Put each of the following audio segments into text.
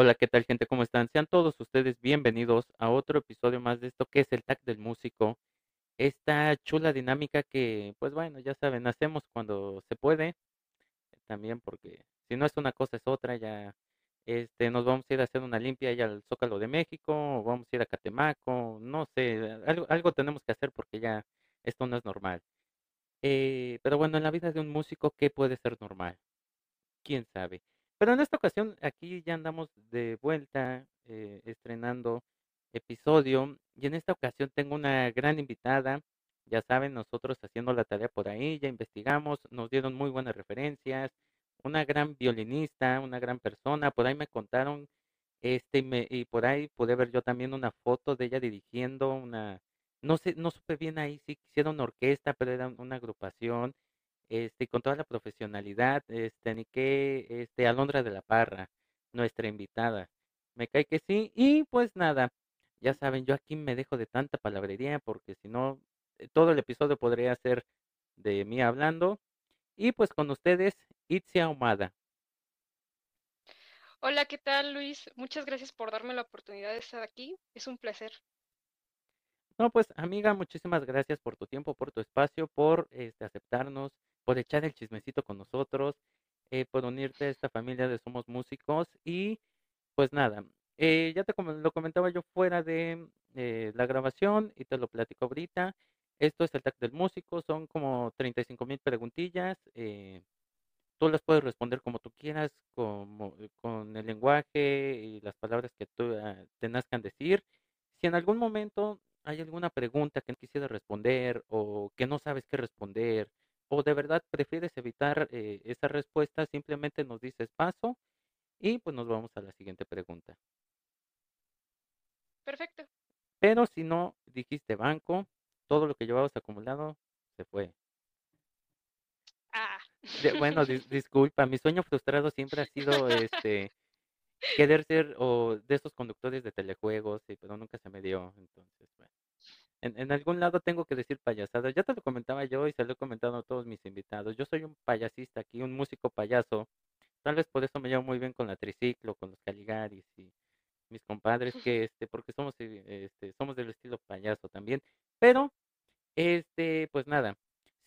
Hola, ¿qué tal gente? ¿Cómo están? Sean todos ustedes bienvenidos a otro episodio más de esto que es el Tag del Músico. Esta chula dinámica que, pues bueno, ya saben, hacemos cuando se puede. También porque si no es una cosa es otra, ya este, nos vamos a ir a hacer una limpia ya al Zócalo de México, o vamos a ir a Catemaco, no sé, algo, algo tenemos que hacer porque ya esto no es normal. Eh, pero bueno, en la vida de un músico, ¿qué puede ser normal? quién sabe. Pero en esta ocasión, aquí ya andamos de vuelta, eh, estrenando episodio, y en esta ocasión tengo una gran invitada. Ya saben, nosotros haciendo la tarea por ahí, ya investigamos, nos dieron muy buenas referencias, una gran violinista, una gran persona, por ahí me contaron, este, y, me, y por ahí pude ver yo también una foto de ella dirigiendo una, no sé, no supe bien ahí si hicieron una orquesta, pero era una agrupación, este, con toda la profesionalidad, este, ni que, este, Alondra de la Parra, nuestra invitada. Me cae que sí, y pues nada, ya saben, yo aquí me dejo de tanta palabrería porque si no, eh, todo el episodio podría ser de mí hablando. Y pues con ustedes, Itzia Ahumada. Hola, ¿qué tal Luis? Muchas gracias por darme la oportunidad de estar aquí. Es un placer. No, pues amiga, muchísimas gracias por tu tiempo, por tu espacio, por este, aceptarnos, por echar el chismecito con nosotros, eh, por unirte a esta familia de Somos Músicos y pues nada, eh, ya te lo comentaba yo fuera de eh, la grabación y te lo platico ahorita. Esto es el tag del músico, son como 35 mil preguntillas. tú las puedes responder como tú quieras, como, con el lenguaje y las palabras que tú ah, te nazcan decir. Si en algún momento hay alguna pregunta que no quisieras responder o que no sabes qué responder o de verdad prefieres evitar eh, esa respuesta, simplemente nos dices paso y pues nos vamos a la siguiente pregunta. Perfecto. Pero si no dijiste banco, todo lo que llevabas acumulado se fue. Ah. bueno, disculpa, mi sueño frustrado siempre ha sido este querer ser o de esos conductores de telejuegos, sí, pero nunca se me dio. Entonces, bueno. En, en algún lado tengo que decir payasadas. Ya te lo comentaba yo y se lo he comentado a todos mis invitados. Yo soy un payasista aquí, un músico payaso. Tal vez por eso me llevo muy bien con la triciclo, con los Caligaris y mis compadres, que este, porque somos, eh, este, somos del estilo payaso también. Pero, este, pues nada,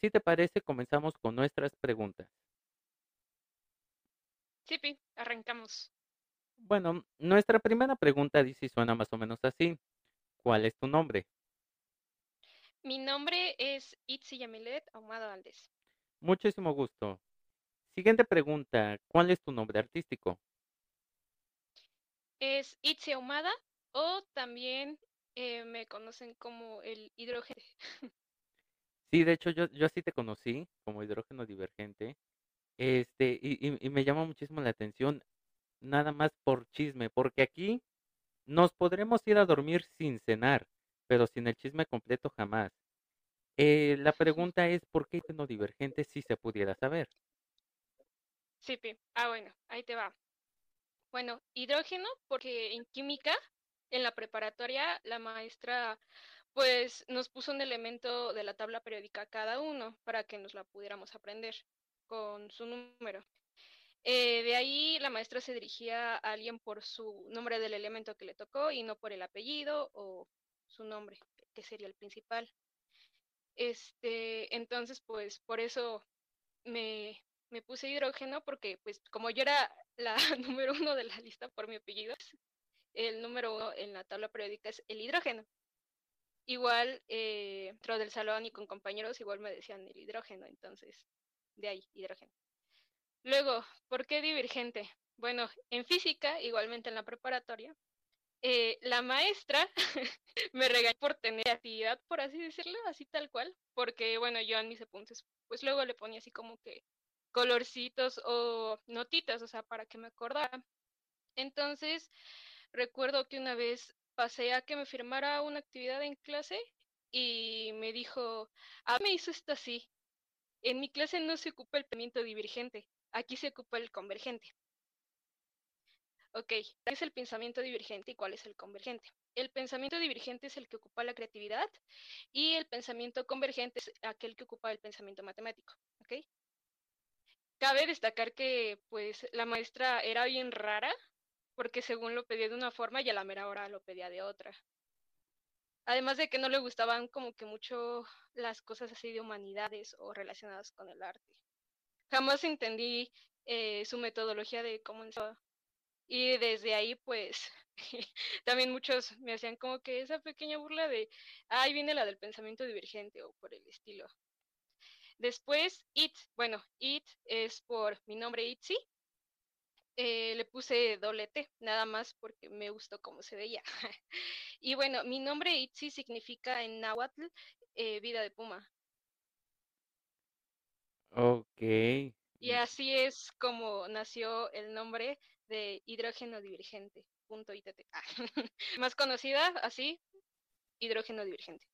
si te parece, comenzamos con nuestras preguntas. Sí, arrancamos. Bueno, nuestra primera pregunta dice y suena más o menos así. ¿Cuál es tu nombre? Mi nombre es Itzi Yamilet Ahumada Valdés. Muchísimo gusto. Siguiente pregunta. ¿Cuál es tu nombre artístico? Es Itzi Ahumada o también eh, me conocen como el hidrógeno. Sí, de hecho yo, yo así te conocí como hidrógeno divergente. Este, y, y me llama muchísimo la atención nada más por chisme, porque aquí nos podremos ir a dormir sin cenar, pero sin el chisme completo jamás. Eh, la pregunta es, ¿por qué no divergente si se pudiera saber? Sí, Pi. Ah, bueno, ahí te va. Bueno, hidrógeno, porque en química, en la preparatoria, la maestra pues nos puso un elemento de la tabla periódica cada uno para que nos la pudiéramos aprender con su número. Eh, de ahí la maestra se dirigía a alguien por su nombre del elemento que le tocó y no por el apellido o su nombre, que sería el principal. Este, entonces, pues por eso me, me puse hidrógeno, porque pues como yo era la número uno de la lista por mi apellido, el número uno en la tabla periódica es el hidrógeno. Igual, eh, dentro del salón y con compañeros, igual me decían el hidrógeno, entonces, de ahí, hidrógeno. Luego, ¿por qué divergente? Bueno, en física, igualmente en la preparatoria, eh, la maestra me regañó por tener actividad, por así decirlo, así tal cual, porque bueno, yo en mis apuntes, pues luego le ponía así como que colorcitos o notitas, o sea, para que me acordara. Entonces, recuerdo que una vez pasé a que me firmara una actividad en clase y me dijo, ah, me hizo esto así. En mi clase no se ocupa el pensamiento divergente, Aquí se ocupa el convergente. Ok, ¿qué es el pensamiento divergente y cuál es el convergente? El pensamiento divergente es el que ocupa la creatividad y el pensamiento convergente es aquel que ocupa el pensamiento matemático. ¿Ok? Cabe destacar que pues la maestra era bien rara porque según lo pedía de una forma y a la mera hora lo pedía de otra. Además de que no le gustaban como que mucho las cosas así de humanidades o relacionadas con el arte. Jamás entendí eh, su metodología de cómo y desde ahí pues también muchos me hacían como que esa pequeña burla de, ahí viene la del pensamiento divergente o por el estilo. Después, It, bueno, It es por mi nombre Itzy. Eh, le puse doble T, nada más porque me gustó cómo se veía. y bueno, mi nombre Itzy significa en náhuatl eh, vida de puma. Ok. Y así es como nació el nombre de hidrógeno divergente. Punto ITT. Ah, más conocida así, hidrógeno divergente.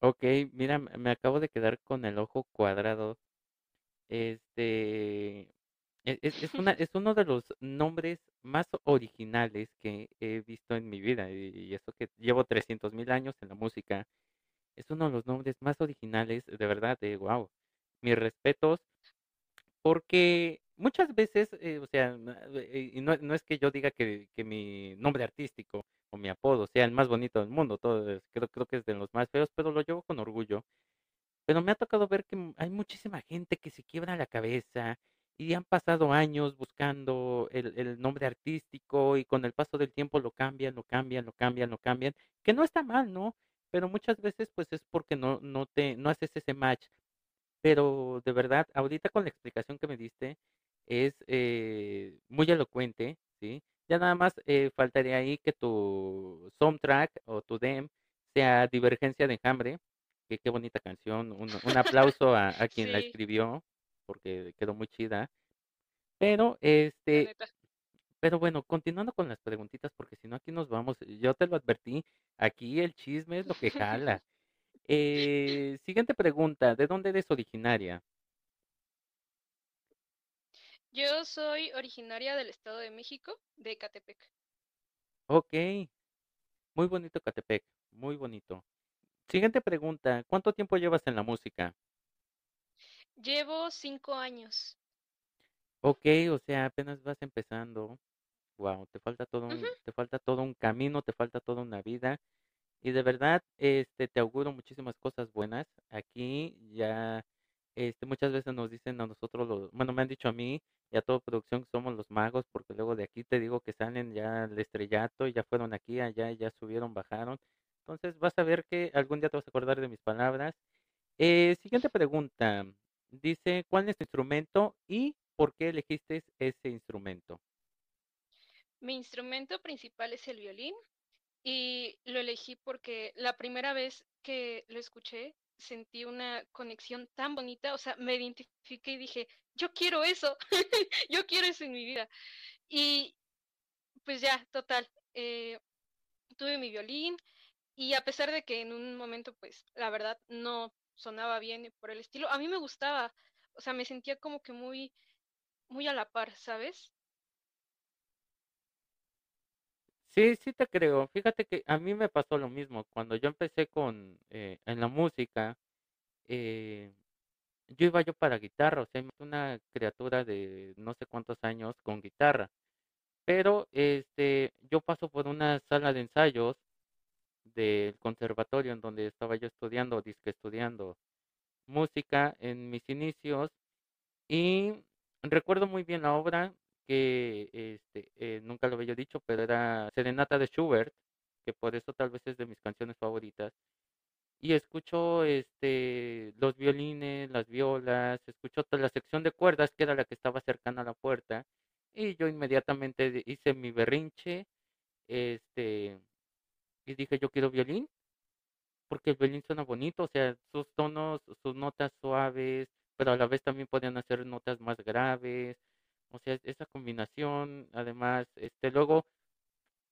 Ok, mira, me acabo de quedar con el ojo cuadrado. Este e, es, es, una, es uno de los nombres más originales que he visto en mi vida. Y eso que llevo 300 mil años en la música. Es uno de los nombres más originales, de verdad, de wow. Mis respetos. Porque muchas veces, eh, o sea, eh, y no, no es que yo diga que, que mi nombre artístico o mi apodo sea el más bonito del mundo, todo creo, creo que es de los más feos, pero lo llevo con orgullo. Pero me ha tocado ver que hay muchísima gente que se quiebra la cabeza y han pasado años buscando el, el nombre artístico y con el paso del tiempo lo cambian, lo cambian, lo cambian, lo cambian, que no está mal, ¿no? Pero muchas veces pues es porque no, no te, no haces ese match. Pero de verdad, ahorita con la explicación que me diste, es eh, muy elocuente, ¿sí? Ya nada más eh, faltaría ahí que tu soundtrack o tu dem sea Divergencia de Enjambre, que qué bonita canción, un, un aplauso a, a quien la escribió, porque quedó muy chida. Pero, este, pero bueno, continuando con las preguntitas, porque si no aquí nos vamos, yo te lo advertí, aquí el chisme es lo que jala. Eh, siguiente pregunta, ¿de dónde eres originaria? Yo soy originaria del Estado de México, de Catepec. Ok, muy bonito Catepec, muy bonito. Siguiente pregunta, ¿cuánto tiempo llevas en la música? Llevo cinco años. Ok, o sea, apenas vas empezando. Wow, te falta todo un, te falta todo un camino, te falta toda una vida. Y de verdad, este, te auguro muchísimas cosas buenas. Aquí ya, este, muchas veces nos dicen a nosotros, bueno, me han dicho a mí y a toda producción que somos los magos, porque luego de aquí te digo que salen ya el estrellato y ya fueron aquí, allá, ya subieron, bajaron. Entonces vas a ver que algún día te vas a acordar de mis palabras. Eh, siguiente pregunta. Dice, ¿cuál es tu instrumento y por qué elegiste ese instrumento? Mi instrumento principal es el violín y lo elegí porque la primera vez que lo escuché sentí una conexión tan bonita, o sea, me identifiqué y dije, yo quiero eso, yo quiero eso en mi vida. Y pues ya, total, eh, tuve mi violín y a pesar de que en un momento, pues, la verdad no sonaba bien por el estilo, a mí me gustaba, o sea, me sentía como que muy, muy a la par, ¿sabes? Sí, sí te creo. Fíjate que a mí me pasó lo mismo. Cuando yo empecé con eh, en la música, eh, yo iba yo para guitarra, o sea, una criatura de no sé cuántos años con guitarra. Pero este, yo paso por una sala de ensayos del conservatorio en donde estaba yo estudiando, disque estudiando música en mis inicios y recuerdo muy bien la obra que este, eh, nunca lo había dicho, pero era Serenata de Schubert, que por eso tal vez es de mis canciones favoritas. Y escucho este, los violines, las violas, escucho toda la sección de cuerdas que era la que estaba cercana a la puerta. Y yo inmediatamente hice mi berrinche, este, y dije, yo quiero violín porque el violín suena bonito, o sea, sus tonos, sus notas suaves, pero a la vez también podían hacer notas más graves, o sea, esa combinación, además, este, luego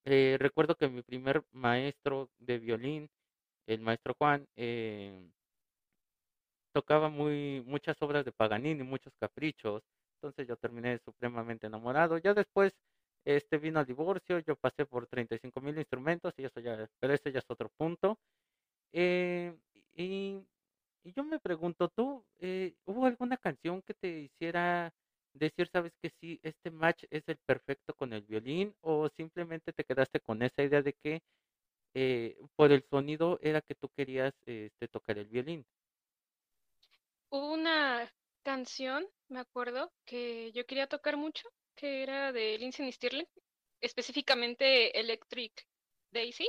eh, recuerdo que mi primer maestro de violín, el maestro Juan, eh, tocaba muy, muchas obras de Paganini, muchos caprichos, entonces yo terminé supremamente enamorado, ya después, este, vino el divorcio, yo pasé por treinta y cinco mil instrumentos y eso ya, pero ese ya es otro punto. Eh, y, y yo me pregunto, ¿tú, eh, hubo alguna canción que te hiciera decir, sabes que sí, este match es el perfecto con el violín o simplemente te quedaste con esa idea de que eh, por el sonido era que tú querías este, tocar el violín? Hubo una canción, me acuerdo, que yo quería tocar mucho, que era de Lindsey Stirling, específicamente Electric Daisy,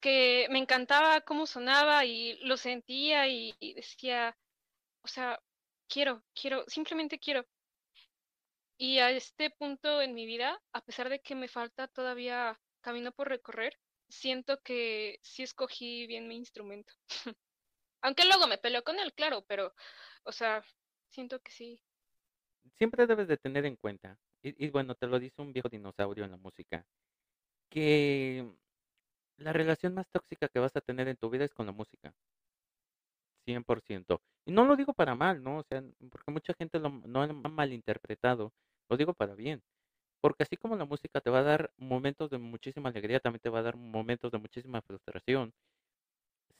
que me encantaba cómo sonaba y lo sentía y, y decía, o sea, quiero, quiero, simplemente quiero. Y a este punto en mi vida, a pesar de que me falta todavía camino por recorrer, siento que sí escogí bien mi instrumento. Aunque luego me peleo con él, claro, pero, o sea, siento que sí. Siempre debes de tener en cuenta, y, y bueno, te lo dice un viejo dinosaurio en la música, que la relación más tóxica que vas a tener en tu vida es con la música. 100%. Y no lo digo para mal, ¿no? O sea, porque mucha gente lo, no lo ha malinterpretado. Lo digo para bien. Porque así como la música te va a dar momentos de muchísima alegría, también te va a dar momentos de muchísima frustración.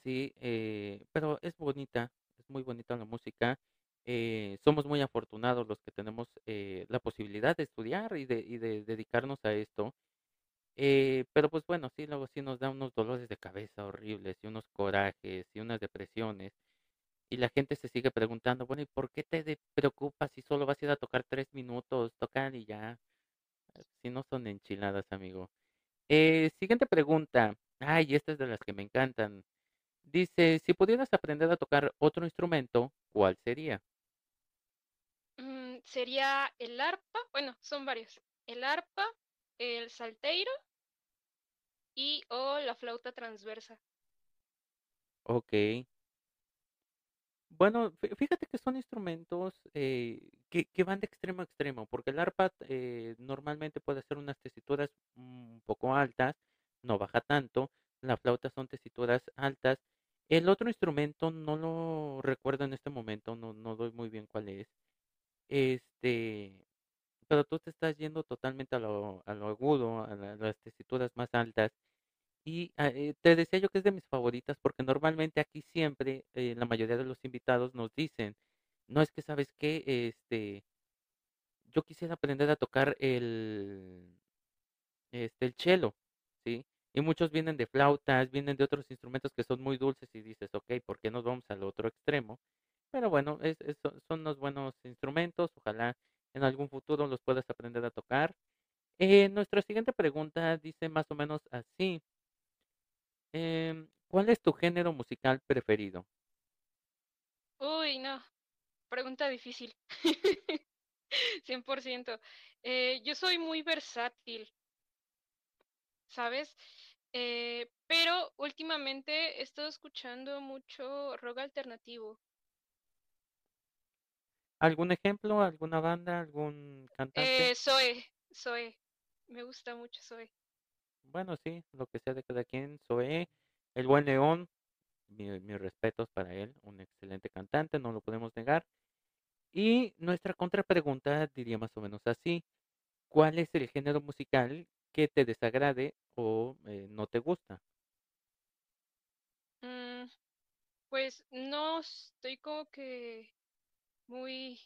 Sí, eh, pero es bonita, es muy bonita la música. Eh, somos muy afortunados los que tenemos eh, la posibilidad de estudiar y de, y de dedicarnos a esto. Pero pues bueno, sí, luego sí nos da unos dolores de cabeza horribles y unos corajes y unas depresiones. Y la gente se sigue preguntando, bueno, ¿y por qué te preocupas si solo vas a ir a tocar tres minutos, tocar y ya? Si no son enchiladas, amigo. Eh, siguiente pregunta. Ay, esta es de las que me encantan. Dice, si pudieras aprender a tocar otro instrumento, ¿cuál sería? Mm, sería el arpa, bueno, son varios. El arpa, el salteiro y o la flauta transversa. Ok. Bueno, fí- fíjate que son instrumentos eh, que, van de extremo a extremo, porque el arpa eh, normalmente puede ser unas tesituras un poco altas, no baja tanto, la flauta son tesituras altas. El otro instrumento no lo recuerdo en este momento, no, doy muy bien cuál es. Este, pero tú te estás yendo totalmente a lo, a lo agudo, a la- las tesituras más altas. Y ah, eh, te decía yo que es de mis favoritas porque normalmente aquí siempre eh, la mayoría de los invitados nos dicen, no es que sabes qué, este, yo quisiera aprender a tocar el, este, el cello, ¿sí? Y muchos vienen de flautas, vienen de otros instrumentos que son muy dulces y dices, ok, ¿por qué nos vamos al otro extremo? Pero bueno, son unos buenos instrumentos, ojalá en algún futuro los puedas aprender a tocar. Eh, nuestra siguiente pregunta dice más o menos así. Em, ¿cuál es tu género musical preferido? Uy, no, pregunta difícil. 100%. Eh, yo soy muy versátil, ¿sabes? Eh, pero últimamente he estado escuchando mucho rock alternativo. ¿Algún ejemplo? ¿Alguna banda? ¿Algún cantante? Eh, Zoe, Zoe, me gusta mucho Zoe. Bueno, sí, lo que sea de cada quien. Zoé, El Buen León, mi- mis respetos para él, un excelente cantante, no lo podemos negar. Y nuestra contrapregunta diría más o menos así. ¿Cuál es el género musical que te desagrade o eh, no te gusta? Mm, pues no estoy como que muy...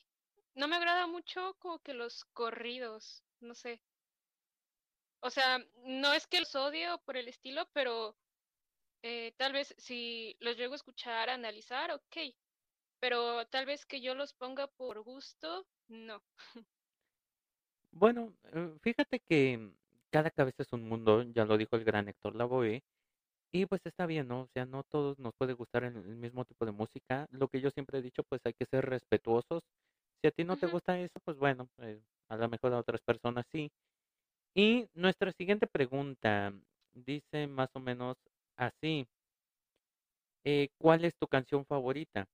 No me agrada mucho como que los corridos, no sé. O sea, no es que los odio por el estilo, pero eh, tal vez si los llego a escuchar, a analizar, ok. Pero tal vez que yo los ponga por gusto, no. Bueno, eh, fíjate que cada cabeza es un mundo, ya lo dijo el gran Héctor Lavoe, Y pues está bien, ¿no? O sea, no todos nos puede gustar el, el mismo tipo de música. Lo que yo siempre he dicho, pues hay que ser respetuosos. Si a ti no te gusta eso, pues bueno, eh, a lo mejor a otras personas sí. Y nuestra siguiente pregunta dice más o menos así. eh, ¿cuál es tu canción favorita?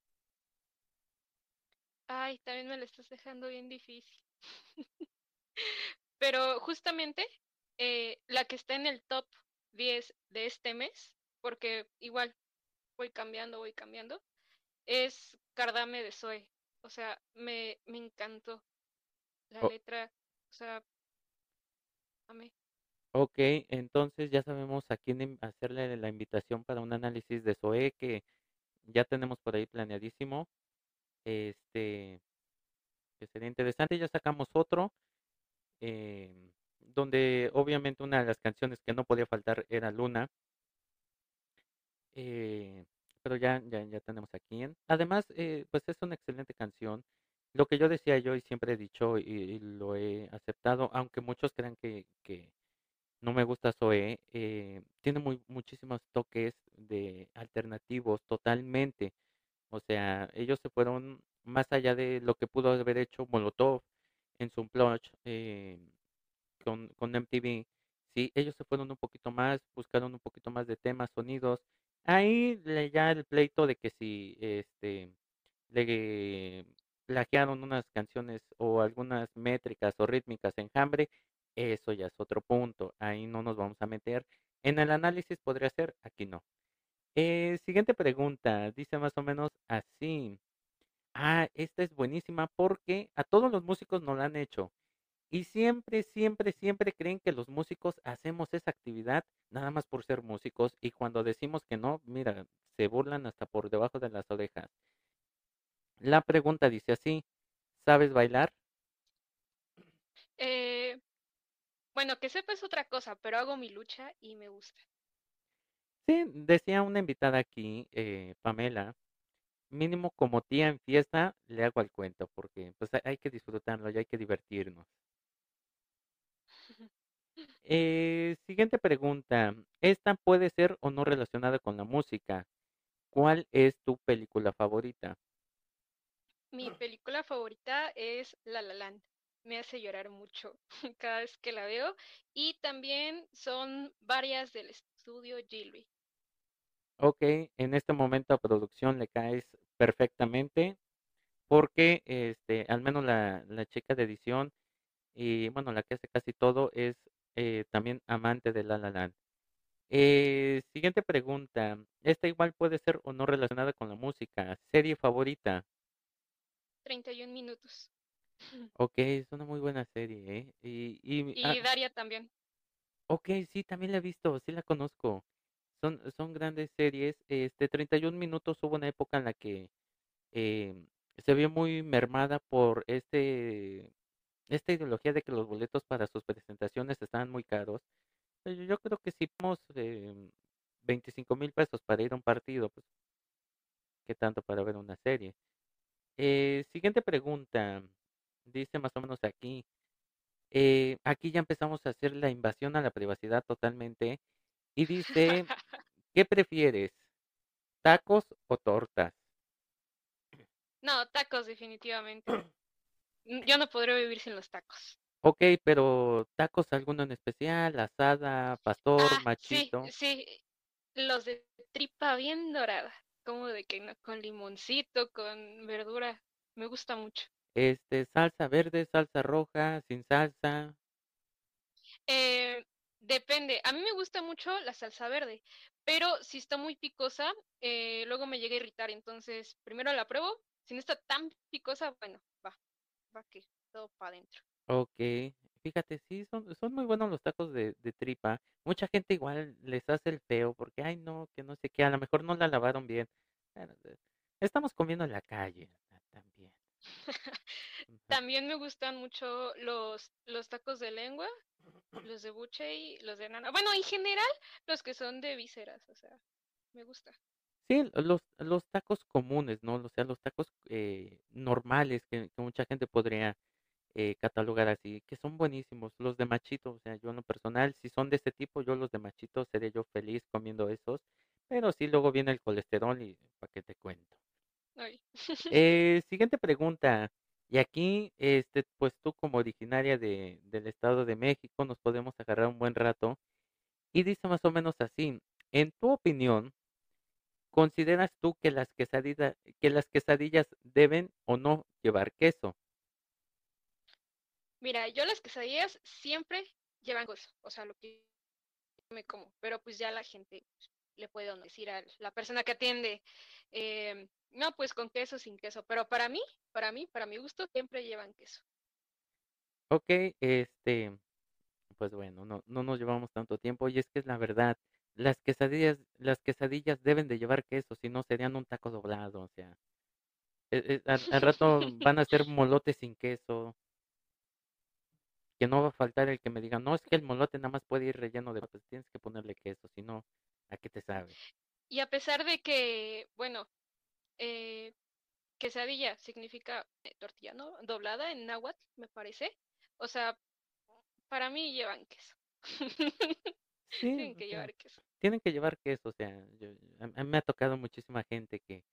Ay, también me lo estás dejando bien difícil. Pero justamente eh, la que está en el top 10 de este mes, porque igual voy cambiando, voy cambiando, es Cardame de Zoe. O sea, me, me encantó la letra. O sea, ok, entonces ya sabemos a quién hacerle la invitación para un análisis de Zoé que ya tenemos por ahí planeadísimo. Este, que sería interesante. Ya sacamos otro, eh, donde obviamente una de las canciones que no podía faltar era Luna. Eh, pero ya, ya, ya tenemos aquí. en- Además, eh, pues es una excelente canción. Lo que yo decía yo y siempre he dicho y, lo he aceptado, aunque muchos crean que, que no me gusta Zoé, eh, tiene muy, muchísimos toques de alternativos totalmente. O sea, ellos se fueron más allá de lo que pudo haber hecho Molotov en su Unplugged, eh, con, con MTV. Sí, ellos se fueron un poquito más, buscaron un poquito más de temas, sonidos. Ahí le- ya el pleito de que si este le plagiaron unas canciones o algunas métricas o rítmicas en Hambre, eso ya es otro punto. Ahí no nos vamos a meter. En el análisis podría ser, aquí no. Eh, siguiente pregunta, dice más o menos así. Ah, esta es buenísima porque a todos los músicos nos la han hecho. Y siempre, siempre, siempre creen que los músicos hacemos esa actividad nada más por ser músicos y cuando decimos que no, mira, se burlan hasta por debajo de las orejas. La pregunta dice así, ¿sabes bailar? Eh, bueno, que sepa es otra cosa, pero hago mi lucha y me gusta. Sí, decía una invitada aquí, eh, Pamela, mínimo como tía en fiesta le hago al cuento porque pues hay que disfrutarlo y hay que divertirnos. Eh, siguiente pregunta. Esta puede ser o no relacionada con la música. ¿Cuál es tu película favorita? Mi película favorita es La La Land. Me hace llorar mucho cada vez que la veo. Y también son varias del estudio Gilby. Ok, en este momento a producción le caes perfectamente porque este, al menos la, la chica de edición y bueno, la que hace casi todo es eh, también amante de La La Land. Eh, siguiente pregunta. Esta igual puede ser o no relacionada con la música. Serie favorita. 31 minutos. Ok, es una muy buena serie, ¿eh? Y, y, ah, Y Daria también. ok, sí, también la he visto, sí la conozco. Son, son grandes series. Este, 31 minutos hubo una época en la que eh, se vio muy mermada por este, esta ideología de que los boletos para sus presentaciones estaban muy caros. Yo yo creo que si vamos eh, 25 mil pesos para ir a un partido, pues qué tanto para ver una serie. Eh, siguiente pregunta. Dice más o menos aquí. eh, aquí ya empezamos a hacer la invasión a la privacidad totalmente. Y dice, ¿qué prefieres? ¿Tacos o tortas? No, tacos definitivamente. Mm, Yo no podría vivir sin los tacos. Ok, pero tacos alguno en especial, asada, pastor, Ah, sí, machito, sí. Los de tripa bien dorada. Como de que no, con limoncito, con verdura. Me gusta mucho. este, salsa verde, salsa roja, sin salsa. Eh, depende. A mí me gusta mucho la salsa verde, pero si está muy picosa, eh, luego me llega a irritar. Entonces, primero la pruebo. Si no está tan picosa, bueno, va, va que todo para adentro. Ok, fíjate, sí, son, son muy buenos los tacos de, de tripa. Mucha gente igual les hace el feo porque, ay, no, que no sé qué, a lo mejor no la lavaron bien. Bueno, eh, estamos comiendo en la calle ah, también. Ujú. También me gustan mucho los, los tacos de lengua, los de buche y los de nana. Bueno, en general, los que son de vísceras, o sea, me gusta. Sí, los, los tacos comunes, ¿no? O sea, los tacos eh, normales que, que mucha gente podría eh, catalogar así, que son buenísimos. Los de machito, o sea, yo en lo personal, si son de este tipo, yo los de machito seré yo feliz comiendo esos, pero sí luego viene el colesterol y para qué te cuento. Eh, siguiente pregunta. Y aquí, este, pues tú como originaria de, del Estado de México, nos podemos agarrar un buen rato. Y dice más o menos así, en tu opinión, ¿consideras tú que las quesadillas, que las quesadillas deben o no llevar queso? Mira, yo las quesadillas siempre llevan queso, o sea, lo que me como, pero pues ya la gente pues, le puede decir a la persona que atiende, em, no, pues con queso, sin queso, pero para mí, para mí, para mi gusto, siempre llevan queso. Ok, este, pues bueno, no, no nos llevamos tanto tiempo y es que es la verdad, las quesadillas, las quesadillas deben de llevar queso, si no serían un taco doblado, o sea. Eh, eh, al, al rato van a ser molotes sin queso, que no va a faltar el que me diga, no, es que el molote nada más puede ir relleno de papas, tienes que ponerle queso, si no, ¿a qué te sabe? Y a pesar de que, bueno, eh, quesadilla significa eh, tortilla, ¿no? Doblada en náhuatl, me parece. O sea, para mí llevan queso. Sí, Tienen que sea, llevar queso. tienen que llevar queso, o sea, yo, a, a mí me ha tocado muchísima gente que,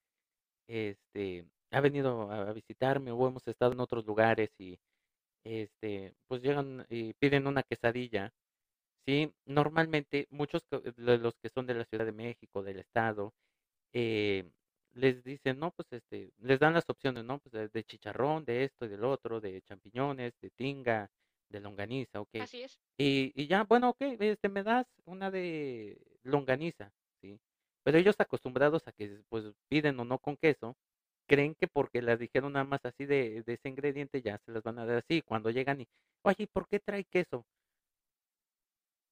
este, ha venido a, a visitarme o hemos estado en otros lugares y, este, pues llegan y piden una quesadilla Sí, normalmente muchos co- de los que son de la Ciudad de México, del estado, eh, les dicen, no, pues este, les dan las opciones, ¿no? Pues de, de chicharrón, de esto y del otro, de champiñones, de tinga, de longaniza, ok. Así es. Y, y ya, bueno, ok, este, me das una de longaniza, ¿sí? Pero ellos acostumbrados a que pues piden o no con queso, creen que porque las dijeron nada más así de, de ese ingrediente ya se las van a dar así. Cuando llegan y, oye, ¿por qué trae queso?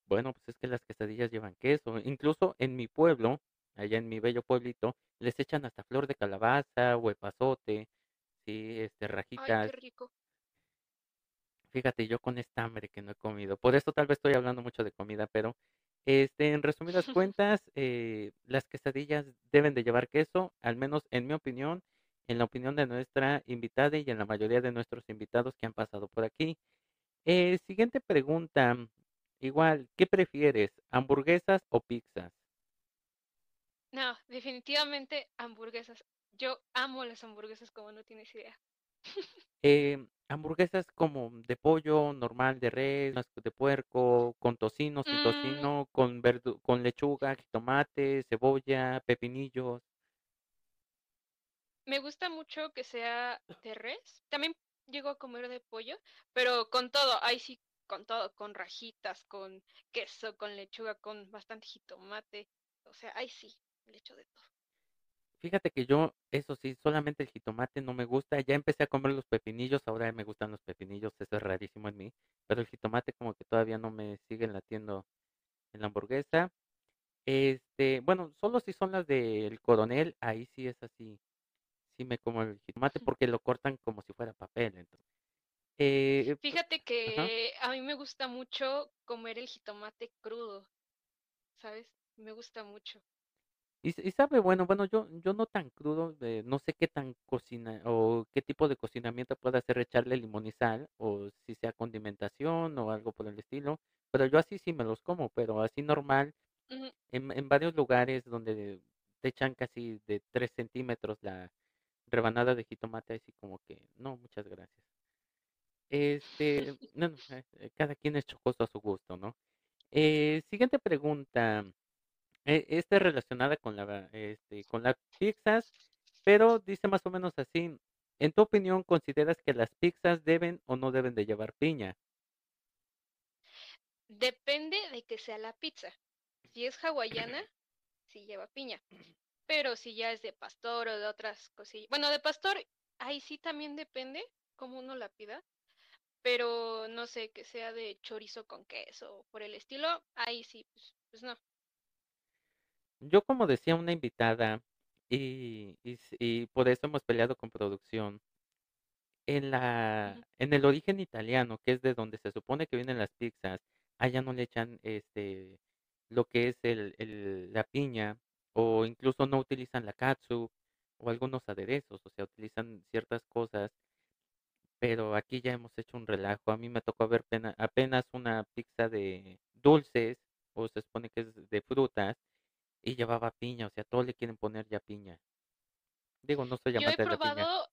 Bueno, pues es que las quesadillas llevan queso. Incluso en mi pueblo, allá en mi bello pueblito, les echan hasta flor de calabaza o epazote, sí, este, Ay, rajitas. qué rico. Fíjate, yo con esta hambre que no he comido. Por eso tal vez estoy hablando mucho de comida, pero este, en resumidas cuentas, eh, las quesadillas deben de llevar queso, al menos en mi opinión, en la opinión de nuestra invitada y en la mayoría de nuestros invitados que han pasado por aquí. Eh, siguiente pregunta. Igual, ¿qué prefieres? ¿Hamburguesas o pizzas? No, definitivamente hamburguesas. Yo amo las hamburguesas como no tienes idea. Eh, hamburguesas como de pollo, normal, de res, de puerco, con tocino, sin Mm, tocino, con verdu- con lechuga, jitomate, cebolla, pepinillos. Me gusta mucho que sea de res. También llego a comer de pollo, pero con todo, ahí sí, con todo, con rajitas, con queso, con lechuga, con bastante jitomate. O sea, ahí sí, le echo de todo. Fíjate que yo, eso sí, solamente el jitomate no me gusta. Ya empecé a comer los pepinillos, ahora me gustan los pepinillos, eso es rarísimo en mí. Pero el jitomate como que todavía no me sigue latiendo en la hamburguesa. Este, bueno, solo si son las del coronel, ahí sí es así, sí me como el jitomate porque lo cortan como si fuera papel. Entonces, eh, p- Fíjate ajá. que a mí me gusta mucho comer el jitomate crudo, ¿sabes? Me gusta mucho. Y, sabe, bueno, bueno, yo, yo no tan crudo, de- no sé qué tan cocina o qué tipo de cocinamiento puede hacer echarle limón y sal, o si sea condimentación o algo por el estilo, pero yo así sí me los como, pero así normal, en, en varios lugares donde te echan casi de 3 centímetros la rebanada de jitomate, así como que, no, muchas gracias. Este, no, no, eh, eh, cada quien es chocoso a su gusto, ¿no? Eh, siguiente pregunta. eh, esta es relacionada con la, este, con las pizzas, pero dice más o menos así. En tu opinión, ¿consideras que las pizzas deben o no deben de llevar piña? Depende de que sea la pizza. Si es hawaiana, sí lleva piña. Pero si ya es de pastor o de otras cosillas. Bueno, de pastor, ahí sí también depende cómo uno la pida. Pero no sé, que sea de chorizo con queso o por el estilo, ahí sí, pues, pues no. Yo, como decía una invitada, y, y, y por eso hemos peleado con producción, en la, en el origen italiano, que es de donde se supone que vienen las pizzas, allá no le echan este, lo que es el, el- la piña, o incluso no utilizan la katsu o algunos aderezos, o sea, utilizan ciertas cosas pero aquí ya hemos hecho un relajo. A mí me tocó ver pena- apenas una pizza de dulces, o se supone que es de frutas, y llevaba piña, o sea, todo le quieren poner ya piña. Digo, no soy Yo he amante de la piña. probado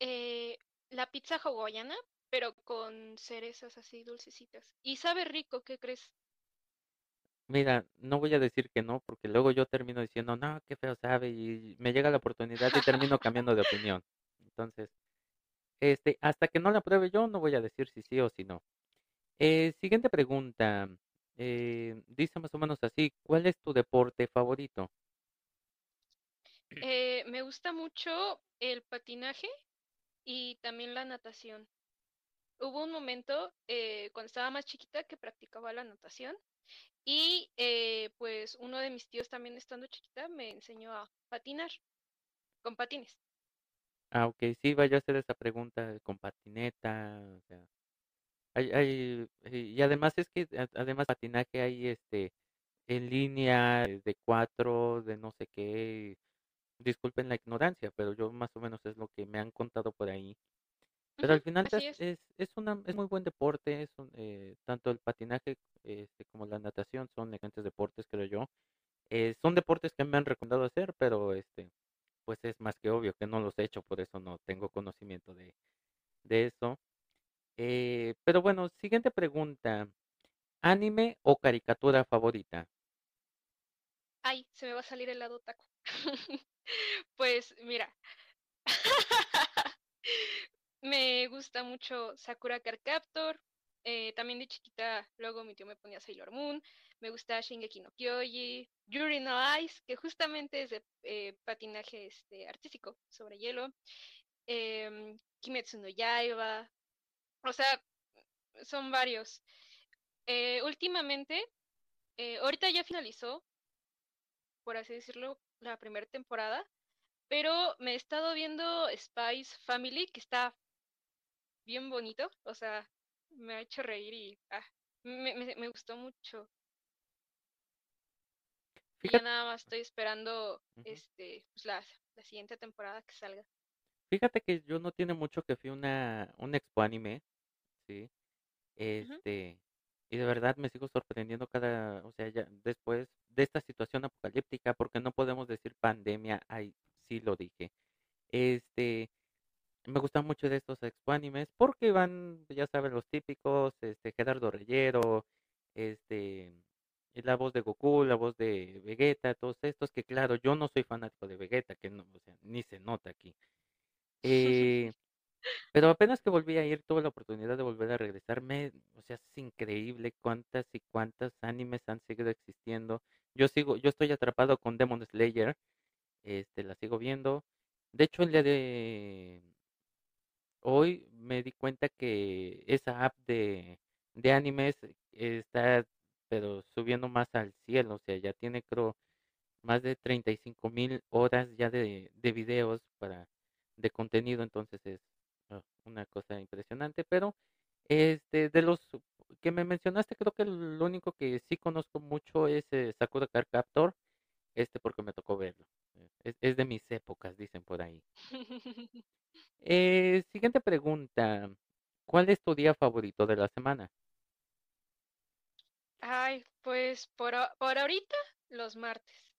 eh, la pizza hawaiana, pero con cerezas así dulcecitas. Y sabe rico, ¿qué crees? Mira, no voy a decir que no, porque luego yo termino diciendo, no, qué feo sabe, y me llega la oportunidad y termino cambiando de opinión. Entonces, este, hasta que no la pruebe yo, no voy a decir si sí o si no. Eh, siguiente pregunta. eh, dice más o menos así, ¿cuál es tu deporte favorito? Eh, me gusta mucho el patinaje y también la natación. Hubo un momento eh, cuando estaba más chiquita que practicaba la natación y eh, pues uno de mis tíos también estando chiquita me enseñó a patinar con patines. Ah, ok, sí, vaya a hacer esa pregunta con patineta, o sea, hay, hay, eh, y además es que, además patinaje hay, este, en línea, eh, de cuatro, de no sé qué, disculpen la ignorancia, pero yo más o menos es lo que me han contado por ahí. Pero al final así es. es, es una, es muy buen deporte, es un, eh, tanto el patinaje, este, como la natación son excelentes deportes, creo yo. Eh, son deportes que me han recomendado hacer, pero este, pues es más que obvio que no los he hecho, por eso no tengo conocimiento de, de eso. Eh, pero bueno, siguiente pregunta. ¿Anime o caricatura favorita? Ay, se me va a salir el lado taco. Pues mira, me gusta mucho Sakura Card Captor. eh, también de chiquita, luego mi tío me ponía Sailor Moon. Me gusta Shingeki no Kyoji. Yuri no Ice, que justamente es de eh, patinaje este, artístico sobre hielo. em, Kimetsu no Yaiba. O sea, son varios. Eh, últimamente, eh, ahorita ya finalizó, por así decirlo, la primera temporada, pero me he estado viendo Spice Family, que está bien bonito, o sea, me ha hecho reír y ah, me, me- me gustó mucho. Y ya nada más estoy esperando este, pues la, la siguiente temporada que salga. Fíjate que yo no tiene mucho que fui una, un expo anime, ¿sí? Este, y de verdad me sigo sorprendiendo cada, o sea, ya después de esta situación apocalíptica, porque no podemos decir pandemia, ay, sí lo dije. Este, me gustan mucho de estos expoanimes porque van, ya saben, los típicos, este, Gerardo Reyero, este, la voz de Goku, la voz de Vegeta, todos estos que claro, yo no soy fanático de Vegeta, que no, o sea, ni se nota aquí. Eh, pero apenas que volví a ir, tuve la oportunidad de volver a regresarme. O sea, es increíble cuántas y cuántas animes han seguido existiendo. Yo sigo, yo estoy atrapado con Demon Slayer, este, la sigo viendo. De hecho, el día de hoy me di cuenta que esa app de, de animes está, pero subiendo más al cielo. O sea, ya tiene, creo, más de treinta y cinco mil horas ya de, de videos para de contenido, entonces es ah, una cosa impresionante, pero este de los que me mencionaste, creo que el único que sí conozco mucho es eh, Sakura Card Captor, este porque me tocó verlo. eh, Es, es de mis épocas, dicen por ahí. Eh, siguiente pregunta. ¿Cuál es tu día favorito de la semana? Ay, pues por, por ahorita, los martes.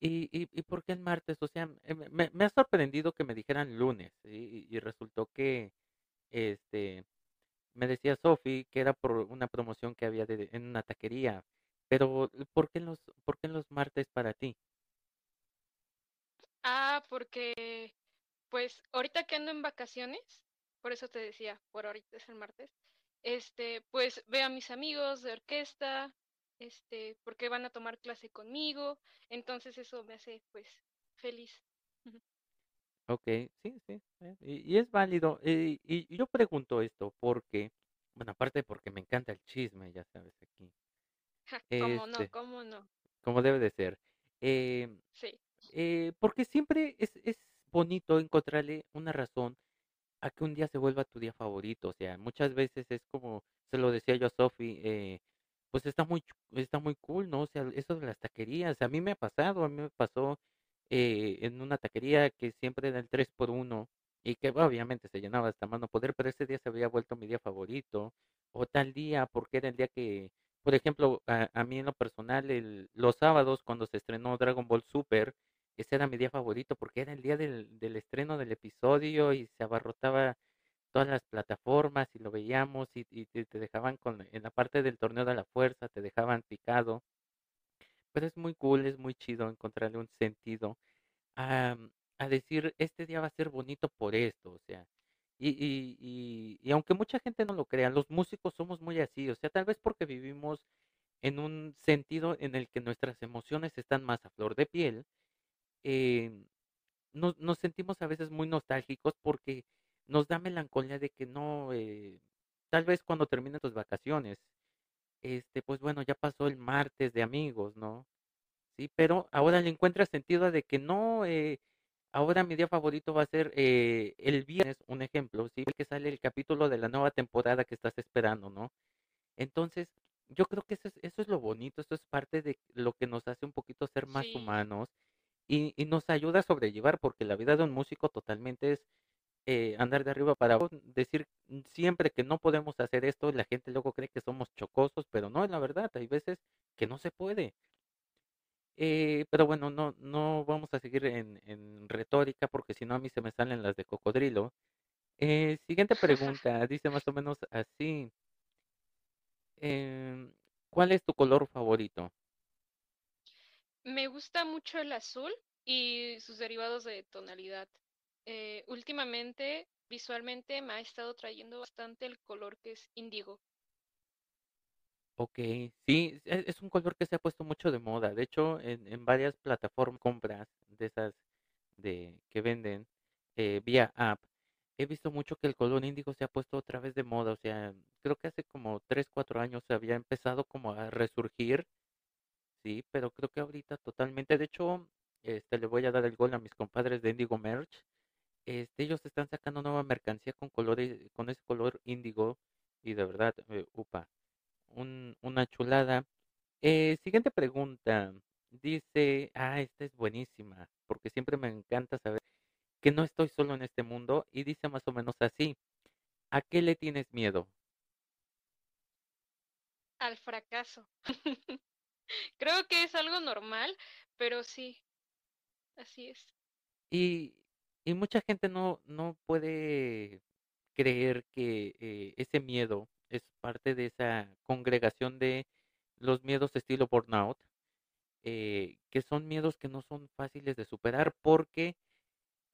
¿Y, y, y por qué el martes? O sea, eh, me, me- ha sorprendido que me dijeran lunes y, y resultó que este Me decía Sophie que era por una promoción que había de, en una taquería, pero ¿por qué los, por qué los martes para ti? Ah, porque pues ahorita que ando en vacaciones, por eso te decía, por ahorita es el martes, este, pues veo a mis amigos de orquesta, este, porque van a tomar clase conmigo, entonces eso me hace pues feliz. Ok, sí, sí, eh, y, y es válido. eh, y, y yo pregunto esto porque, bueno, aparte porque me encanta el chisme, ya sabes, aquí, ¿Cómo no? este, ¿Cómo no? como debe de ser. eh, Sí. eh, porque siempre es, es bonito encontrarle una razón a que un día se vuelva tu día favorito. O sea, muchas veces es como, se lo decía yo a Sophie, eh, pues está muy, está muy cool, ¿no? O sea, eso de las taquerías, a mí me ha pasado, a mí me pasó eh, en una taquería que siempre era el 3 por uno y que bueno, obviamente se llenaba hasta más no poder, pero ese día se había vuelto mi día favorito. O tal día, porque era el día que, por ejemplo, a, a mí en lo personal, el, los sábados cuando se estrenó Dragon Ball Super, ese era mi día favorito porque era el día del, estreno del episodio y se abarrotaba todas las plataformas y lo veíamos y, te dejaban con, en la parte del torneo de la fuerza, te dejaban picado. Pero es muy cool, es muy chido encontrarle un sentido a, a decir, este día va a ser bonito por esto, o sea. Y, y, y, aunque mucha gente no lo crea, los músicos somos muy así, o sea, tal vez porque vivimos en un sentido en el que nuestras emociones están más a flor de piel, eh, nos, nos sentimos a veces muy nostálgicos porque nos da melancolía de que no, eh, tal vez cuando terminen tus vacaciones, este, pues bueno, ya pasó el martes de amigos, ¿no? Sí, pero ahora le encuentras sentido de que no, eh, ahora mi día favorito va a ser eh, el viernes, un ejemplo, ¿sí? Que sale el capítulo de la nueva temporada que estás esperando, ¿no? Entonces, yo creo que eso es, eso es lo bonito, eso es parte de lo que nos hace un poquito ser más Sí, humanos y, y nos ayuda a sobrellevar, porque la vida de un músico totalmente es eh, andar de arriba para abajo, decir siempre que no podemos hacer esto, la gente luego cree que somos chocosos, pero no es la verdad, hay veces que no se puede. Eh, pero bueno, no, no vamos a seguir en, en retórica porque si no a mí se me salen las de cocodrilo. Eh, siguiente pregunta, dice más o menos así. em, ¿cuál es tu color favorito? me gusta mucho el azul y sus derivados de tonalidad. Eh, últimamente, visualmente, me ha estado trayendo bastante el color que es índigo. Ok, sí, es, es un color que se ha puesto mucho de moda. De hecho, en, en varias plataformas compras de esas de que venden eh, vía app, he visto mucho que el color índigo se ha puesto otra vez de moda. O sea, creo que hace como 3 4 años se había empezado como a resurgir, sí, pero creo que ahorita totalmente. De hecho, este, le voy a dar el gol a mis compadres de Indigo Merch. Este, ellos están sacando nueva mercancía con colores, con ese color índigo y de verdad, eh, upa un- una chulada. Eh, siguiente pregunta. Dice, ah, esta es buenísima, porque siempre me encanta saber que no estoy solo en este mundo y dice más o menos así, ¿a qué le tienes miedo? Al fracaso. Creo que es algo normal, pero sí, así es. Y, y mucha gente no, no puede creer que eh, ese miedo es parte de esa congregación de los miedos estilo burnout, eh, que son miedos que no son fáciles de superar porque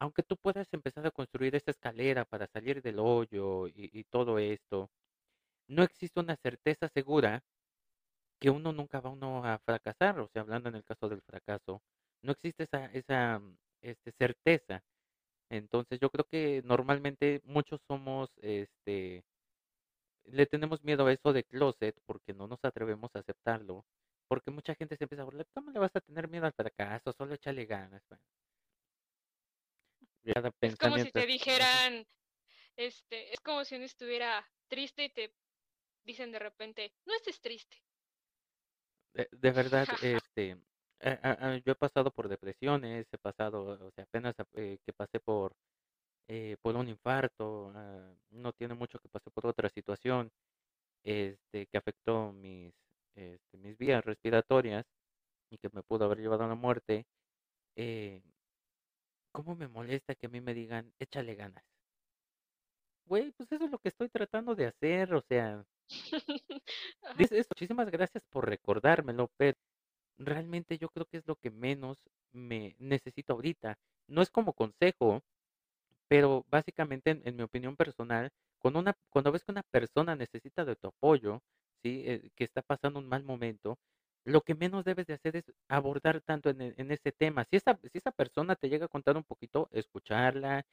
aunque tú puedas empezar a construir esta escalera para salir del hoyo y, todo esto, no existe una certeza segura que uno nunca va uno a fracasar, o sea, hablando en el caso del fracaso, no existe esa, esa mm, este, certeza. Entonces yo creo que normalmente muchos somos, este, le tenemos miedo a eso de closet porque no nos atrevemos a aceptarlo, porque mucha gente se empieza a burlar, ¿cómo le vas a tener miedo al fracaso? Solo échale ganas. Bueno, Es como si te dijeran, este, es como si uno estuviera triste y te dicen de repente, no estés triste. De, de verdad, este, a- a- a- yo he pasado por depresiones, he pasado, o sea, apenas eh, que pasé por, eh, por un infarto, ah, no tiene mucho que pasé por otra situación, este, que afectó mis, este, mis vías respiratorias y que me pudo haber llevado a la muerte. Eh, ¿cómo me molesta que a mí me digan, échale ganas? Güey, pues eso es lo que estoy tratando de hacer, o sea, dices, muchísimas gracias por recordármelo, pero realmente yo creo que es lo que menos me necesito ahorita. No es como consejo, pero básicamente, en, mi opinión personal, cuando una, cuando ves que una persona necesita de tu apoyo, ¿sí? Eh, que está pasando un mal momento, lo que menos debes de hacer es abordar tanto en, en ese tema. Si esa, si esa persona te llega a contar un poquito, escucharla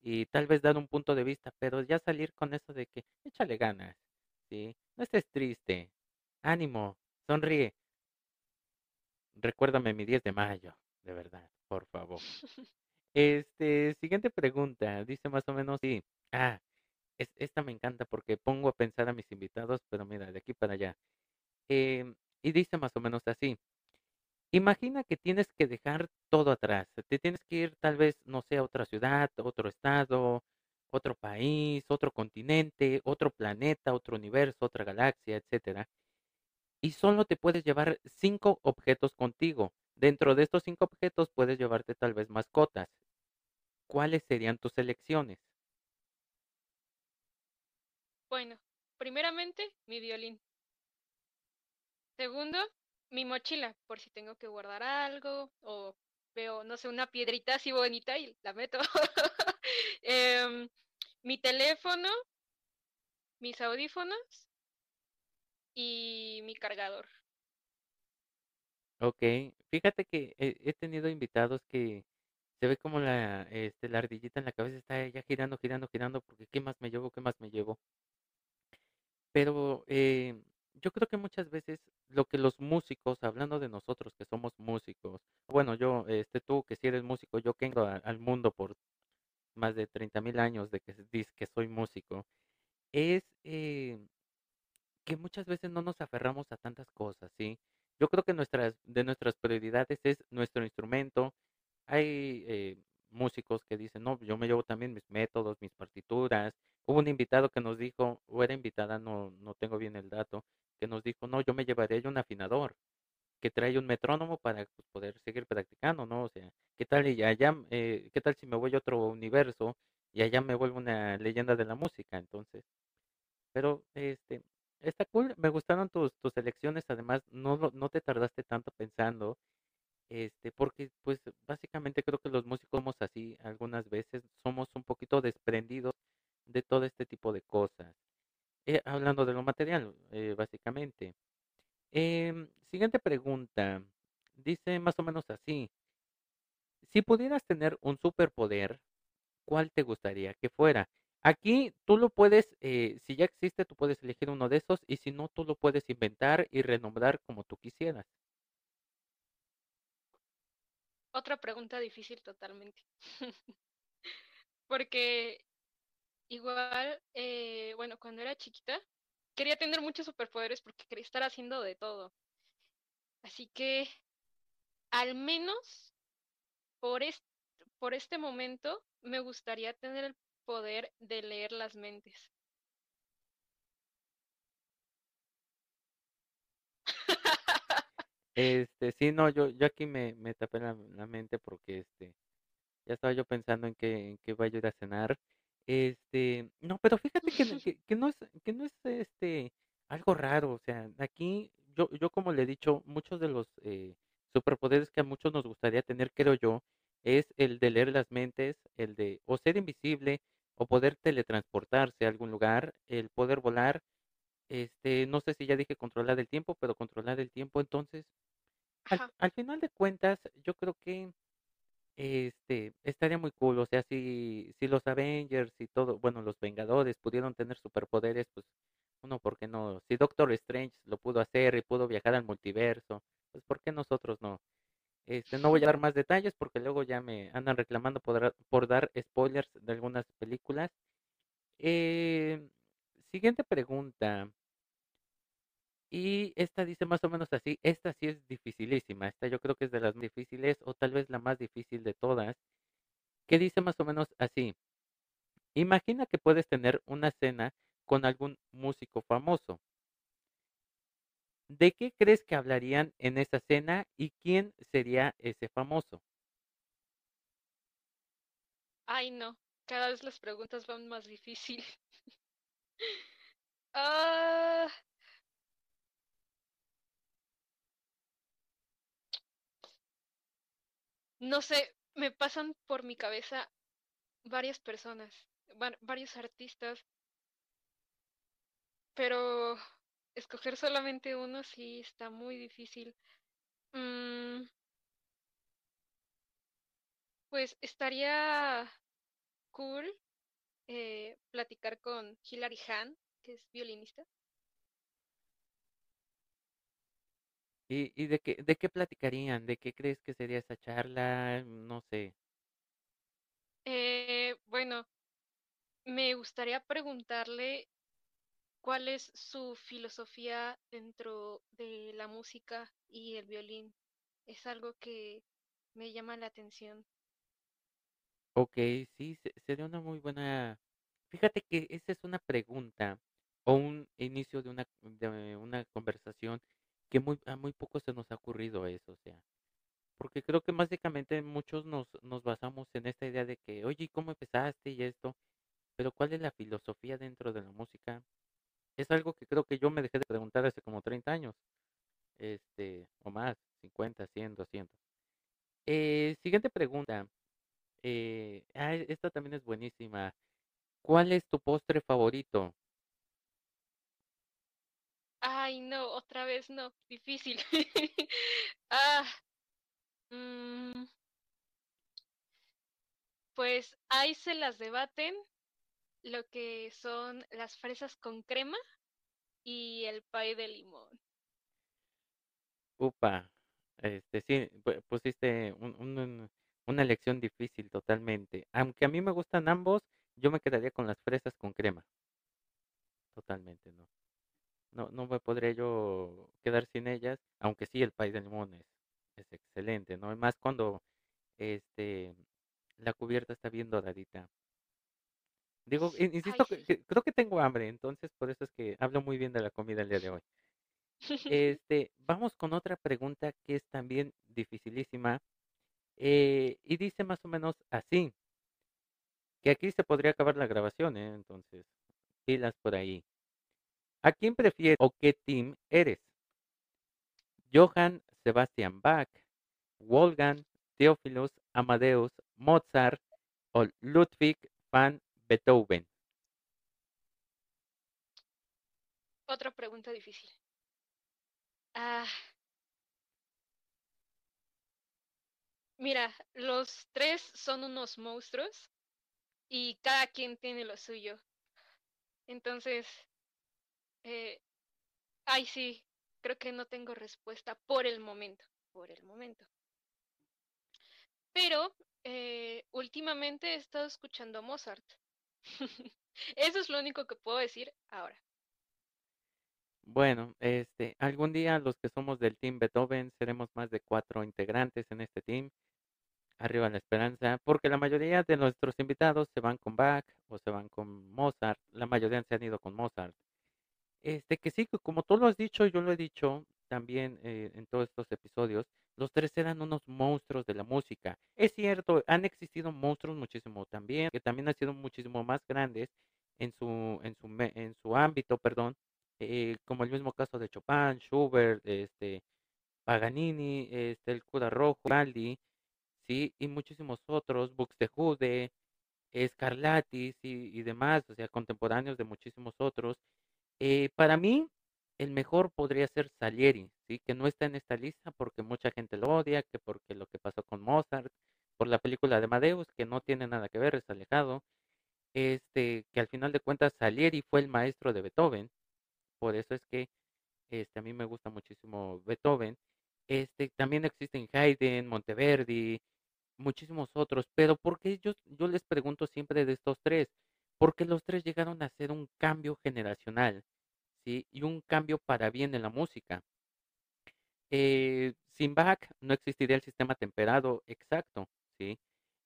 y tal vez dar un punto de vista, pero ya salir con eso de que échale ganas, ¿sí? No estés triste, ánimo, sonríe. Recuérdame mi 10 de mayo, de verdad, por favor. Este, siguiente pregunta, dice más o menos sí. Ah, es- esta me encanta porque pongo a pensar a mis invitados, pero mira, de aquí para allá. Em, y dice más o menos así. Imagina que tienes que dejar todo atrás. Te tienes que ir tal vez, no sé, a otra ciudad, otro estado, otro país, otro continente, otro planeta, otro universo, otra galaxia, etcétera. Y solo te puedes llevar cinco objetos contigo. Dentro de estos cinco objetos puedes llevarte tal vez mascotas. ¿Cuáles serían tus elecciones? bueno, primeramente, mi violín. Segundo, mi mochila, por si tengo que guardar algo o veo, no sé, una piedrita así bonita y la meto. Em, mi teléfono, mis audífonos y mi cargador. Okey. Fíjate que he tenido invitados que se ve como la, este, la ardillita en la cabeza está ella girando, girando, girando, porque qué más me llevo, qué más me llevo. Pero, eh, yo creo que muchas veces lo que los músicos, hablando de nosotros que somos músicos, bueno, yo, este, tú que si eres músico, yo que vengo a al mundo por más de 30,000 años de que dizque soy músico, es, eh, que muchas veces no nos aferramos a tantas cosas, ¿sí? Prioridades es nuestro instrumento. Hay eh, músicos que dicen, no, yo me llevo también mis métodos, mis partituras. Hubo un invitado que nos dijo, o era invitada, no, no tengo bien el dato, que nos dijo, no, yo me llevaré un afinador que trae un metrónomo para pues, poder seguir practicando, ¿no? O sea, ¿qué tal y allá, eh, qué tal si me voy a otro universo y allá me vuelvo una leyenda de la música? Entonces, pero este, está cool, me gustaron tus, tus elecciones, además no, no te tardaste tanto pensando, este, porque pues básicamente creo que los músicos somos así algunas veces, somos un poquito desprendidos de todo este tipo de cosas. Eh, hablando de lo material, eh, básicamente. Em, siguiente pregunta. Dice más o menos así. Si pudieras tener un superpoder, ¿cuál te gustaría que fuera? Aquí tú lo puedes, eh, si ya existe, tú puedes elegir uno de esos y si no, tú lo puedes inventar y renombrar como tú quisieras. Otra pregunta difícil totalmente. Porque igual, eh, bueno, cuando era chiquita, quería tener muchos superpoderes porque quería estar haciendo de todo. Así que, al menos por este, por este momento, me gustaría tener el poder de leer las mentes. Este, sí, no, yo, yo aquí me, me tapé la, la mente porque este, Ya estaba yo pensando en que, en qué voy a ir a cenar. Este, no, pero fíjate que, no- que, que no es, que no es este algo raro. O sea, aquí yo, yo como le he dicho, muchos de los eh, superpoderes que a muchos nos gustaría tener, creo yo, es el de leer las mentes, el de o ser invisible, o poder teletransportarse a algún lugar, el poder volar. Este, no sé si ya dije controlar el tiempo, pero controlar el tiempo, entonces, al, al final de cuentas, yo creo que este, estaría muy cool, o sea, si, si los Avengers y todo, bueno, los Vengadores pudieron tener superpoderes, pues uno, ¿por qué no? Si Doctor Strange lo pudo hacer y pudo viajar al multiverso, pues ¿por qué nosotros no? Este, no voy a dar más detalles porque luego ya me andan reclamando por, dar- spoilers de algunas películas. Eh, siguiente pregunta. Y esta dice más o menos así, esta sí es dificilísima, esta yo creo que es de las más difíciles o tal vez la más difícil de todas. que dice más o menos así. Imagina que puedes tener una cena con algún músico famoso. ¿De qué crees que hablarían en esa cena y quién sería ese famoso? Ay, no. Cada vez las preguntas van más difíciles. Ah, no sé, me pasan por mi cabeza varias personas, va- varios artistas, pero escoger solamente uno sí está muy difícil. Mm, pues estaría cool eh, platicar con Hilary Hahn, que es violinista. ¿Y, y de qué, de qué platicarían? ¿De qué crees que sería esa charla? No sé. Eh, bueno, me gustaría preguntarle cuál es su filosofía dentro de la música y el violín. Es algo que me llama la atención. Ok, sí, se- sería una muy buena. Fíjate que esa es una pregunta o un inicio de una, de una conversación que muy, a muy poco se nos ha ocurrido eso, o sea. Porque creo que básicamente muchos nos, nos basamos en esta idea de que, oye, ¿y ¿cómo empezaste y esto? Pero ¿cuál es la filosofía dentro de la música? Es algo que creo que yo me dejé de preguntar hace como 30 años, este, o más, 50, 100, 200. Eh, siguiente pregunta. Eh, esta también es buenísima. ¿Cuál es tu postre favorito? Ay, no, otra vez no, difícil. Ah, mm, pues ahí se las debaten lo que son las fresas con crema y el pay de limón. Upa, este, sí, pu- pusiste un- un- un- una elección difícil totalmente. Aunque a mí me gustan ambos, yo me quedaría con las fresas con crema. Totalmente, ¿no? No, no me podría yo quedar sin ellas, aunque sí el pay de limones. es excelente, ¿no? Y más cuando este la cubierta está bien doradita. Digo, Ay, insisto sí. que- creo que tengo hambre, entonces por eso es que hablo muy bien de la comida el día de hoy. Este, vamos con otra pregunta que es también dificilísima eh, y dice más o menos así, que aquí se podría acabar la grabación, ¿eh? Entonces, pilas por ahí. ¿A quién prefieres o qué team eres? Johann Sebastian Bach, Wolfgang, Theophilus, Amadeus, Mozart o Ludwig van Beethoven. Otra pregunta difícil. Ah, mira, los tres son unos monstruos y cada quien tiene lo suyo. Entonces, eh, ay, sí, creo que no tengo respuesta por el momento, por el momento. Pero eh, últimamente he estado escuchando a Mozart. Eso es lo único que puedo decir ahora. Bueno, este, algún día los que somos del team Beethoven seremos más de cuatro integrantes en este team. Arriba la esperanza, porque la mayoría de nuestros invitados se van con Bach o se van con Mozart. La mayoría se han ido con Mozart. Este, que sí, como tú lo has dicho, yo lo he dicho también eh, en todos estos episodios, los tres eran unos monstruos de la música. Es cierto, han existido monstruos muchísimo también, que también han sido muchísimo más grandes en su, en su, en su ámbito, perdón, eh, como el mismo caso de Chopin, Schubert, este, Paganini, este, el Cura Rojo, Vivaldi, sí, y muchísimos otros, Buxtehude, Scarlatti, y demás, o sea, contemporáneos de muchísimos otros. Eh, para mí, el mejor podría ser Salieri, ¿sí? Que no está en esta lista porque mucha gente lo odia, que porque lo que pasó con Mozart, por la película de Amadeus, que no tiene nada que ver, es alejado. Este, que al final de cuentas Salieri fue el maestro de Beethoven, por eso es que este, a mí me gusta muchísimo Beethoven. Este, también existen Haydn, Monteverdi, muchísimos otros, pero ¿por qué yo, yo les pregunto siempre de estos tres? Porque los tres llegaron a hacer un cambio generacional, ¿sí? Y un cambio para bien en la música. Eh, sin Bach no existiría el sistema temperado exacto, ¿sí?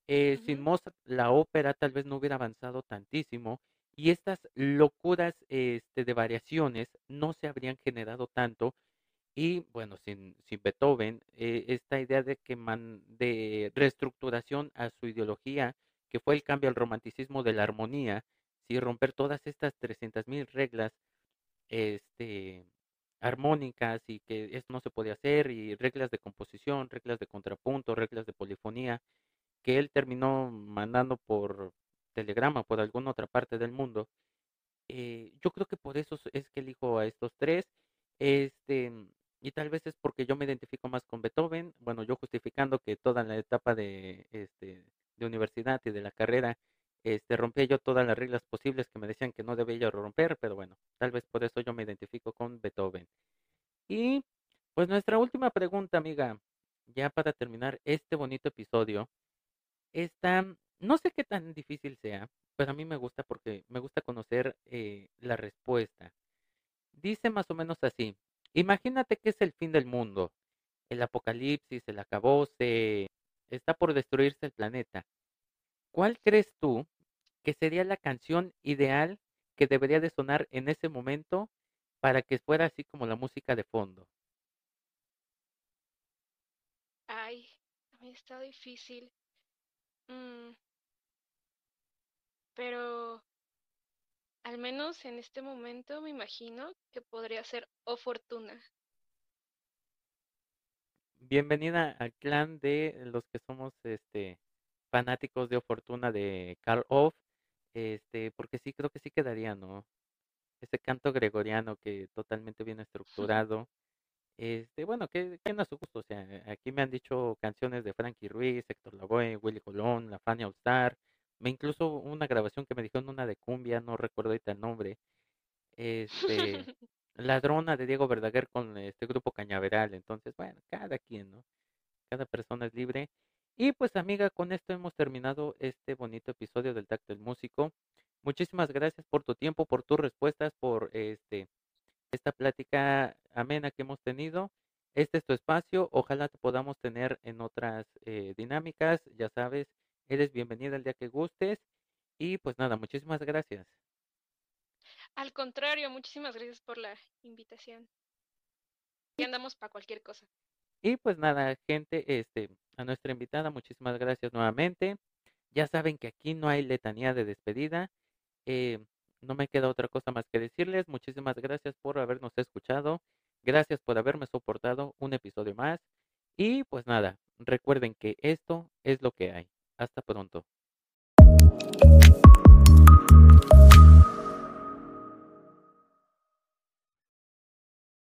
Eh, sin. Mozart la ópera tal vez no hubiera avanzado tantísimo y estas locuras este, de variaciones no se habrían generado tanto y bueno, sin, sin Beethoven, eh, esta idea de que man, de reestructuración a su ideología, que fue el cambio al romanticismo de la armonía, sí, romper todas estas 300.000 reglas este, armónicas y que esto no se podía hacer, y reglas de composición, reglas de contrapunto, reglas de polifonía, que él terminó mandando por telegrama por alguna otra parte del mundo. Eh, yo creo que por eso es que elijo a estos tres. Este, y tal vez es porque yo me identifico más con Beethoven. Bueno, yo justificando que toda la etapa de, este, de universidad y de la carrera, este, rompía yo todas las reglas posibles que me decían que no debía romper, pero bueno, tal vez por eso yo me identifico con Beethoven. Y pues nuestra última pregunta, amiga, ya para terminar este bonito episodio, esta, no sé qué tan difícil sea, pero a mí me gusta porque me gusta conocer eh, la respuesta. Dice más o menos así, imagínate que es el fin del mundo, el apocalipsis, el acabose, está por destruirse el planeta. ¿Cuál crees tú que sería la canción ideal que debería de sonar en ese momento para que fuera así como la música de fondo? Ay, también está difícil. Mm, pero al menos en este momento me imagino que podría ser O Fortuna. Bienvenida al clan de los que somos este fanáticos de O Fortuna de Karl Orff, este, porque sí creo que sí quedaría, ¿no? Ese canto gregoriano que totalmente bien estructurado. Este, bueno, que que no a su gusto, o sea, aquí me han dicho canciones de Frankie Ruiz, Héctor Lavoe, Willy Colón, La Fania All Star, me incluso una grabación que me dijeron una de cumbia, no recuerdo ahorita el nombre, este, Ladrona de Diego Verdaguer con este grupo Cañaveral, entonces, bueno, cada quien, ¿no? Cada persona es libre. Y pues amiga, con esto hemos terminado este bonito episodio del Tacto del Músico. Muchísimas gracias por tu tiempo, por tus respuestas, por este esta plática amena que hemos tenido. Este es tu espacio, ojalá te podamos tener en otras eh, dinámicas, ya sabes, eres bienvenida el día que gustes y pues nada, muchísimas gracias. Al contrario, muchísimas gracias por la invitación. Y andamos para cualquier cosa. Y pues nada, gente, este, a nuestra invitada, muchísimas gracias nuevamente. Ya saben que aquí no hay letanía de despedida. Eh, no me queda otra cosa más que decirles. Muchísimas gracias por habernos escuchado. Gracias por haberme soportado un episodio más. Y pues nada, recuerden que esto es lo que hay. Hasta pronto.